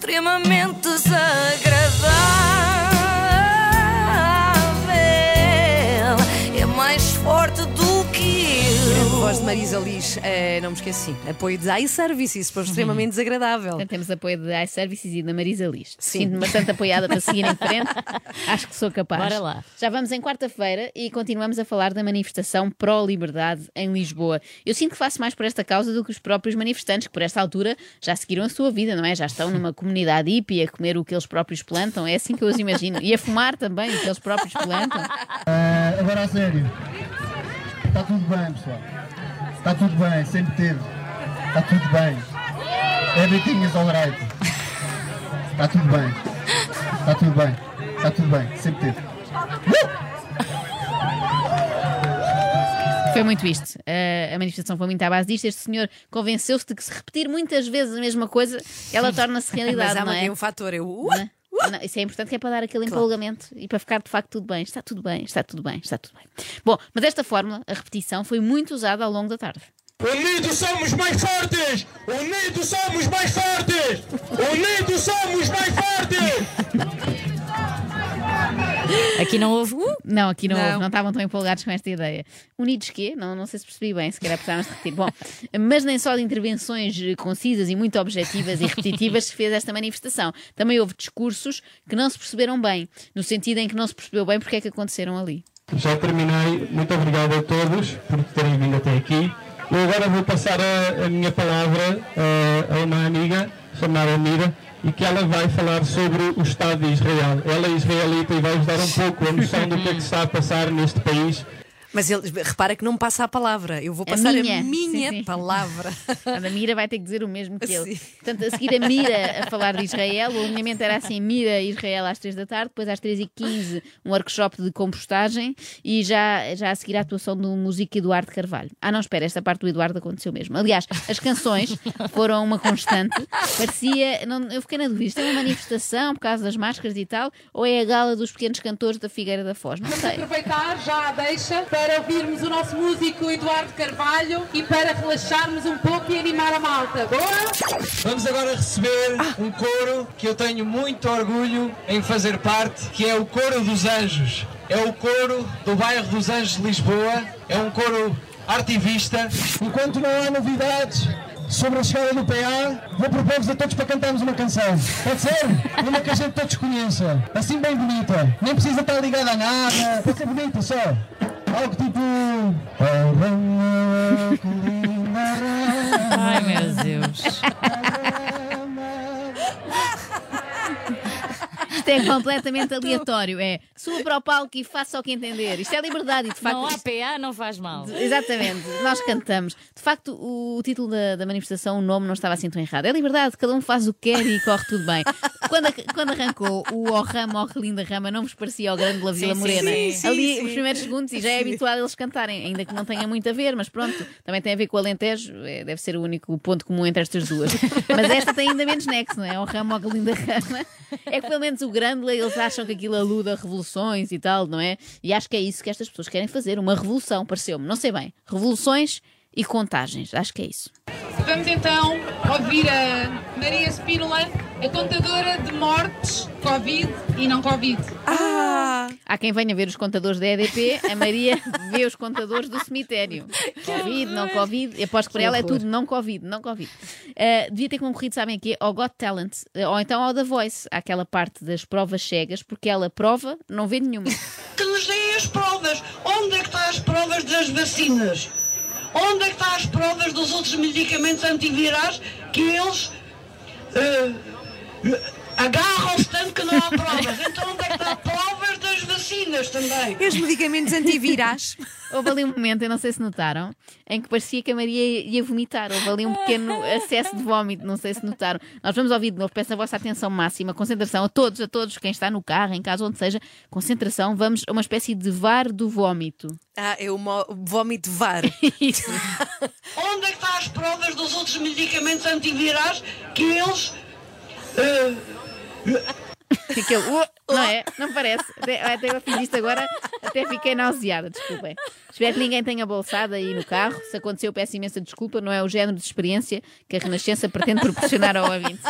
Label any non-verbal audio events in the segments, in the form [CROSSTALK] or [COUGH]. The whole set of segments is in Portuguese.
extremamente desagradável. Marisa Liz, eh, não me esqueci. Apoio de iServices, o extremamente desagradável. Portanto, [LAUGHS] temos apoio da iServices e da Marisa Liz. Sim. Sinto-me bastante apoiada para seguir em frente. [LAUGHS] Acho que sou capaz. Bora lá. Já vamos em quarta-feira e continuamos a falar da manifestação pró-liberdade em Lisboa. Eu sinto que faço mais por esta causa do que os próprios manifestantes, que por esta altura já seguiram a sua vida, não é? Já estão numa comunidade hippie a comer o que eles próprios plantam. É assim que eu os imagino. E a fumar também o que eles próprios plantam. Ah, [LAUGHS] agora a sério. Está tudo bem, pessoal. Está tudo bem, sempre teve. Está tudo bem. Everything is alright. Está tudo bem. Está tudo bem. Está tudo bem, sempre teve. Foi muito isto. Uh, a manifestação foi muito à base disto. Este senhor convenceu-se de que se repetir muitas vezes a mesma coisa, ela torna-se [LAUGHS] Mas realidade, há não é? um fator. Eu, uh, Não isso é importante que é para dar aquele empolgamento e para ficar de facto tudo bem. Está tudo bem, está tudo bem, está tudo bem. Bom, mas esta fórmula, a repetição, foi muito usada ao longo da tarde. Unidos somos mais fortes! Unidos somos mais fortes! Unidos somos mais fortes! Aqui não houve. Uh, Não, aqui não, Não. houve, não estavam tão empolgados com esta ideia. Unidos quê? Não, não sei se percebi bem, se calhar precisávamos de repetir. Bom, mas nem só de intervenções concisas e muito objetivas e repetitivas se fez esta manifestação. Também houve discursos que não se perceberam bem, no sentido em que não se percebeu bem porque é que aconteceram ali. Já terminei. Muito obrigado a todos por terem vindo até aqui. Eu agora vou passar a, a minha palavra eh, a uma amiga chamada Mira e que ela vai falar sobre o Estado de Israel. Ela é israelita e vai-vos dar um pouco a noção do que é que está a passar neste país. Mas ele, repara que não me passa a palavra. Eu vou A passar minha. a minha Sim, sim. palavra. A Mira vai ter que dizer o mesmo que ele. Sim. Portanto, a seguir a Mira a falar de Israel, o alinhamento era assim: Mira Israel às 3 da tarde, depois às 3 e 15 um workshop de compostagem e já, já a seguir a atuação do músico Eduardo Carvalho. Ah, não, espera, esta parte do Eduardo aconteceu mesmo. Aliás, as canções foram uma constante. Parecia, não, eu fiquei na dúvida: isto é uma manifestação por causa das máscaras e tal, ou é a gala dos pequenos cantores da Figueira da Foz? Não sei. aproveitar já a deixa para ouvirmos o nosso músico Eduardo Carvalho e para relaxarmos um pouco e animar a malta. Boa? Vamos agora receber um coro que eu tenho muito orgulho em fazer parte, que é o Coro dos Anjos. É o coro do bairro dos Anjos de Lisboa. É um coro artivista. Enquanto não há novidades sobre a chegada do PA, vou propor-vos a todos para cantarmos uma canção. Pode ser? Uma que a gente todos conheça. Assim bem bonita. Nem precisa estar ligada a nada. Pode ser bonita só. Ai meu Deus. [LAUGHS] Isto é completamente [LAUGHS] aleatório. É suba para o palco e faça o que entender. Isto é liberdade e de facto. Não há isto- PA, não faz mal. Exatamente, nós cantamos. De facto, o, título da, da manifestação, o nome não estava assim tão errado. É liberdade, cada um faz o que quer e corre tudo bem. Quando, a- quando arrancou o Oh Rama, Oh linda Rama, não vos parecia o grande La Vila sim, Morena? sim, sim, Ali, os primeiros segundos, e já é habitual eles cantarem, ainda que não tenha muito a ver, mas pronto, também tem a ver com o Alentejo, é, deve ser o único ponto comum entre estas duas. Mas esta tem ainda menos nexo, não é? O Rama, Oh linda Rama. É que pelo menos o grande, eles acham que aquilo aluda a revoluções e tal, não é? E acho que é isso que estas pessoas querem fazer, uma revolução, pareceu-me. Não sei bem. Revoluções e contagens, acho que é isso. Vamos então ouvir a Maria Spínola, a contadora de mortes Covid e não Covid. Há quem venha ver os contadores da EDP, a Maria [LAUGHS] vê os contadores do cemitério. Covid, não Covid. Eu aposto que para ela é tudo não Covid, não Covid. Uh, devia ter concorrido, sabem aqui, ao Got Talent, uh, ou então ao The Voice, àquela parte das provas cegas, porque ela prova, não vê nenhuma. [LAUGHS] que nos deem as provas. Onde é que estão as provas das vacinas? Onde é que estão as provas dos outros medicamentos antivirais que eles eh, agarram-se tanto que não há provas? Então onde é que estão provas das vacinas também? E os medicamentos antivirais? [LAUGHS] Houve ali um momento, eu não sei se notaram, em que parecia que a Maria ia vomitar. Houve ali um pequeno acesso de vómito, não sei se notaram. Nós vamos ouvir de novo, peço a vossa atenção máxima, concentração a todos, a todos, quem está no carro, em casa, onde seja, concentração, vamos a uma espécie de VAR do vómito. Ah, é o vómito VAR. [LAUGHS] Isso. Onde é que estão as provas dos outros medicamentos antivirais que eles eh, Fiquei, "Uh", não é? Não parece. Até, até eu fiz isto agora, até fiquei nauseada, desculpem. Espero que ninguém tenha bolsado aí no carro. Se aconteceu, peço imensa desculpa. Não é o género de experiência que a Renascença pretende proporcionar ao ouvinte.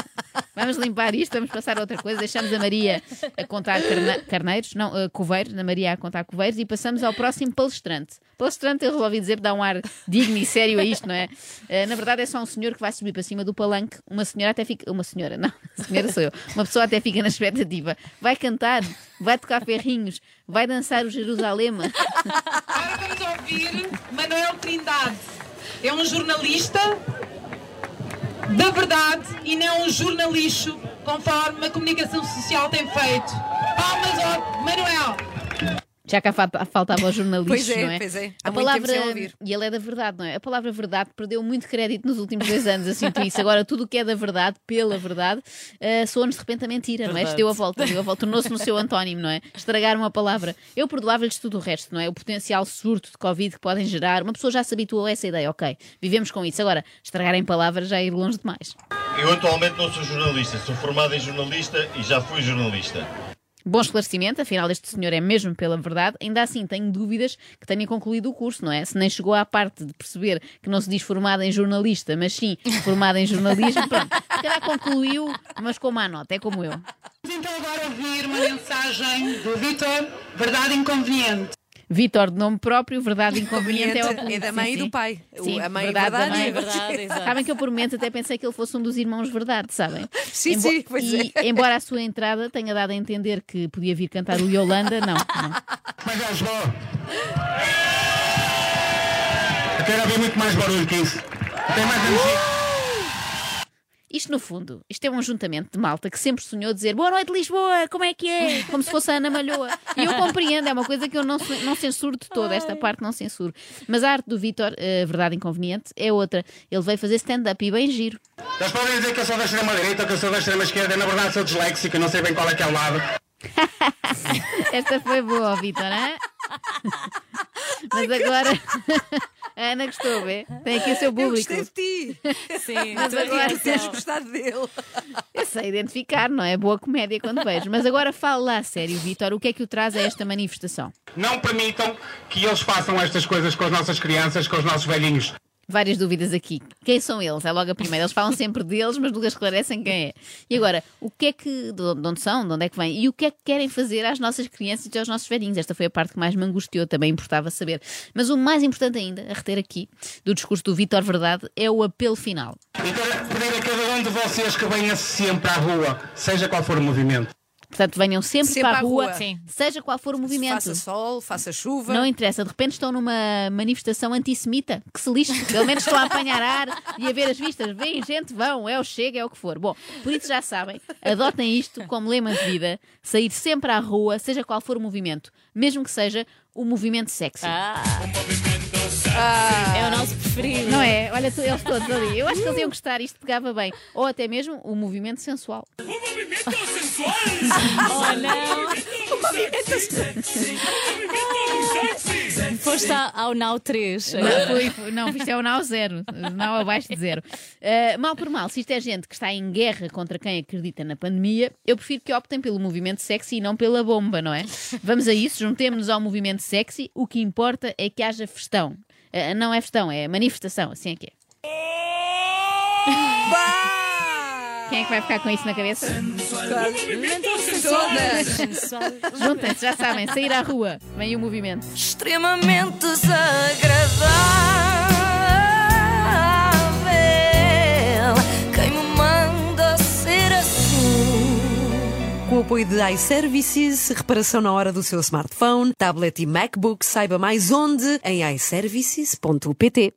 Vamos limpar isto, vamos passar a outra coisa. Deixamos a Maria a contar carne- carneiros, não, uh, coveiros, a Maria a contar coveiros e passamos ao próximo palestrante. Palestrante, eu resolvi dizer dá um ar digno e sério a isto, não é? Uh, na verdade, é só um senhor que vai subir para cima do palanque. Uma senhora até fica. Uma senhora, não, [LAUGHS] senhora sou eu. Uma pessoa até fica na expectativa. Vai cantar, vai tocar ferrinhos, vai dançar o Jerusalema. Agora vamos ouvir Manuel Trindade. É um jornalista da verdade e não um jornalixo, conforme a comunicação social tem feito. Palmas ao Manuel. Já cá fa- faltava o jornalista, Pois é, não é? pois é. A Há muito tempo palavra, sem ouvir. e ele é da verdade, não é? A palavra verdade perdeu muito crédito nos últimos dois anos, eu sinto isso. Agora, tudo o que é da verdade, pela verdade, uh, soa-nos de repente a mentira, não é? Isto deu a volta, deu a volta, tornou-se no seu antónimo, não é? Estragar uma palavra. Eu perdoava-lhes tudo o resto, não é? O potencial surto de Covid que podem gerar. Uma pessoa já se habituou a essa ideia, ok. Vivemos com isso. Agora, estragarem palavras já é ir longe demais. Eu atualmente não sou jornalista, sou formado em jornalista e já fui jornalista. Bom esclarecimento, afinal este senhor é mesmo pela verdade. Ainda assim, tenho dúvidas que tenha concluído o curso, não é? Se nem chegou à parte de perceber que não se diz formada em jornalista, mas sim formada em jornalismo, pronto. Se calhar concluiu, mas com má nota, é como eu. Vamos então agora ouvir uma mensagem do Vitor, Verdade Inconveniente. Vitor, de nome próprio, verdade [LAUGHS] inconveniente é o É da mãe sim, e do pai. Sim, a mãe verdade, da verdade mãe. É [LAUGHS] verdade. Sabem que eu por momentos até pensei que ele fosse um dos irmãos Verdade, sabem? [LAUGHS] Sim, Embo- sim, pois e, embora a sua entrada tenha dado a entender que podia vir cantar o Yolanda, não, não. Mas é só. Eu quero ouvir muito mais barulho que isso. Tem mais energia. Isto, no fundo, isto é um ajuntamento de malta que sempre sonhou dizer Boa noite, Lisboa, como é que é? Como se fosse a Ana Malhoa. E eu compreendo, é uma coisa que eu não, não censuro de toda, esta parte não censuro. Mas a arte do Vítor, a verdade inconveniente, é outra. Ele veio fazer stand-up e bem giro. Eles podem dizer que eu sou da extrema-direita ou que eu sou da extrema-esquerda. Na verdade, sou disléxico, não sei bem qual é que é o lado. [LAUGHS] Esta foi boa, Vítor, hã? Mas agora [LAUGHS] a Ana gostou, vê? Tem aqui o seu Eu público. gostei de ti. [LAUGHS] Sim, Mas agora reação. gostado dele. Eu sei identificar, não é? Boa comédia quando vejo. Mas agora fala lá a sério, Vítor, o que é que o traz a esta manifestação? Não permitam que eles façam estas coisas com as nossas crianças, com os nossos velhinhos. Várias dúvidas aqui. Quem são eles? É logo a primeira. Eles falam sempre deles, mas nunca esclarecem quem é. E agora, o que é que. De onde de onde são? De onde é que vêm? E o que é que querem fazer às nossas crianças e aos nossos velhinhos? Esta foi a parte que mais me angustiou, também importava saber. Mas o mais importante ainda, a reter aqui, do discurso do Vítor Verdade, é o apelo final. E quero pedir a cada um de vocês que venha sempre à rua, seja qual for o movimento. Portanto, venham sempre, Sempre para a rua, rua. Seja qual for o movimento. Faça sol, faça chuva. Não interessa, de repente estão numa manifestação antissemita, que se lixe, pelo menos estão a apanhar ar e a ver as vistas. Vem, gente, vão, é o chega, é o que for. Bom, por isso já sabem, adotem isto como lema de vida, sair sempre à rua, seja qual for o movimento, mesmo que seja o movimento sexy. Ah. É o nosso preferido. Não é? Olha, tu- eles todos ali. Eu acho que eles iam gostar, isto pegava bem. Ou até mesmo o movimento sensual. [LAUGHS] Oh, não. Foste ao ao Now 3. Não, foi, foi- não, isto é o Now zero, Now abaixo de zero. Uh, mal por mal, se isto é gente que está em guerra contra quem acredita na pandemia, eu prefiro que optem pelo movimento sexy e não pela bomba, não é? Vamos a isso, juntemos-nos ao movimento sexy, o que importa é que haja festão. Uh, não é festão, é manifestação, assim é que é. Quem é que vai ficar com isso na cabeça? Todas. Juntem-se, já sabem, sair à rua, vem o movimento. extremamente desagradável. Quem me manda ser assim? Com o apoio de iServices, reparação na hora do seu smartphone, tablet e MacBook, saiba mais onde em iServices.pt.